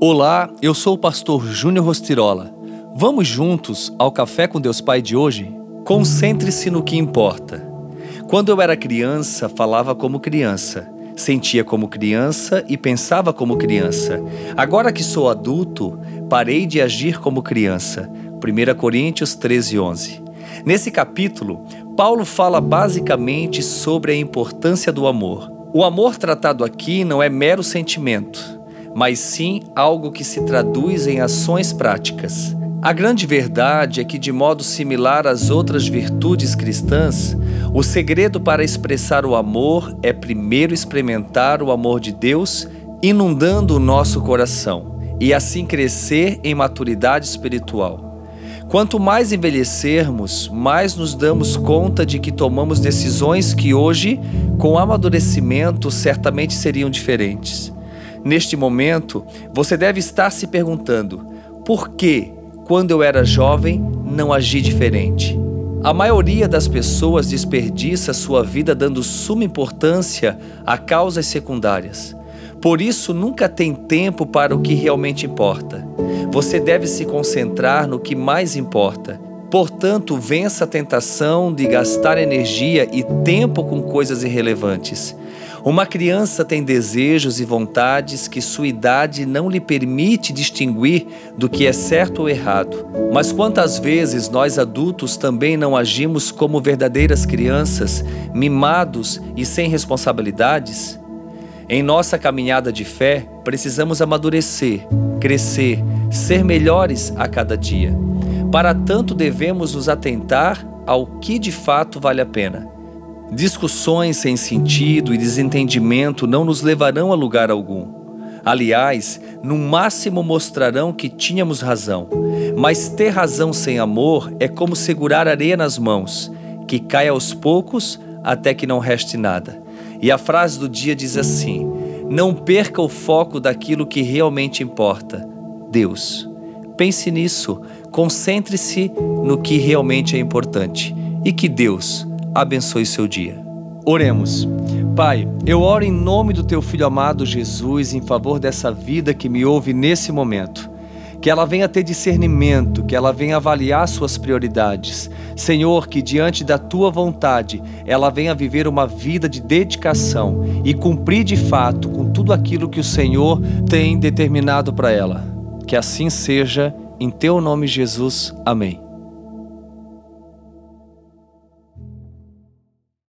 Olá, eu sou o pastor Júnior Rostirola. Vamos juntos ao Café com Deus Pai de hoje? Concentre-se no que importa. Quando eu era criança, falava como criança, sentia como criança e pensava como criança. Agora que sou adulto, parei de agir como criança. 1 Coríntios 13, 11. Nesse capítulo, Paulo fala basicamente sobre a importância do amor. O amor tratado aqui não é mero sentimento mas sim algo que se traduz em ações práticas. A grande verdade é que, de modo similar às outras virtudes cristãs, o segredo para expressar o amor é primeiro experimentar o amor de Deus inundando o nosso coração e assim crescer em maturidade espiritual. Quanto mais envelhecermos, mais nos damos conta de que tomamos decisões que hoje, com amadurecimento, certamente seriam diferentes. Neste momento, você deve estar se perguntando: por que, quando eu era jovem, não agi diferente? A maioria das pessoas desperdiça sua vida dando suma importância a causas secundárias. Por isso, nunca tem tempo para o que realmente importa. Você deve se concentrar no que mais importa. Portanto, vença a tentação de gastar energia e tempo com coisas irrelevantes. Uma criança tem desejos e vontades que sua idade não lhe permite distinguir do que é certo ou errado. Mas quantas vezes nós adultos também não agimos como verdadeiras crianças, mimados e sem responsabilidades? Em nossa caminhada de fé, precisamos amadurecer, crescer, ser melhores a cada dia. Para tanto, devemos nos atentar ao que de fato vale a pena Discussões sem sentido e desentendimento não nos levarão a lugar algum. Aliás, no máximo mostrarão que tínhamos razão. Mas ter razão sem amor é como segurar areia nas mãos, que cai aos poucos até que não reste nada. E a frase do dia diz assim: Não perca o foco daquilo que realmente importa: Deus. Pense nisso, concentre-se no que realmente é importante e que Deus abençoe seu dia. Oremos. Pai, eu oro em nome do teu filho amado Jesus em favor dessa vida que me ouve nesse momento. Que ela venha ter discernimento, que ela venha avaliar suas prioridades. Senhor, que diante da tua vontade ela venha viver uma vida de dedicação e cumprir de fato com tudo aquilo que o Senhor tem determinado para ela. Que assim seja, em teu nome, Jesus. Amém.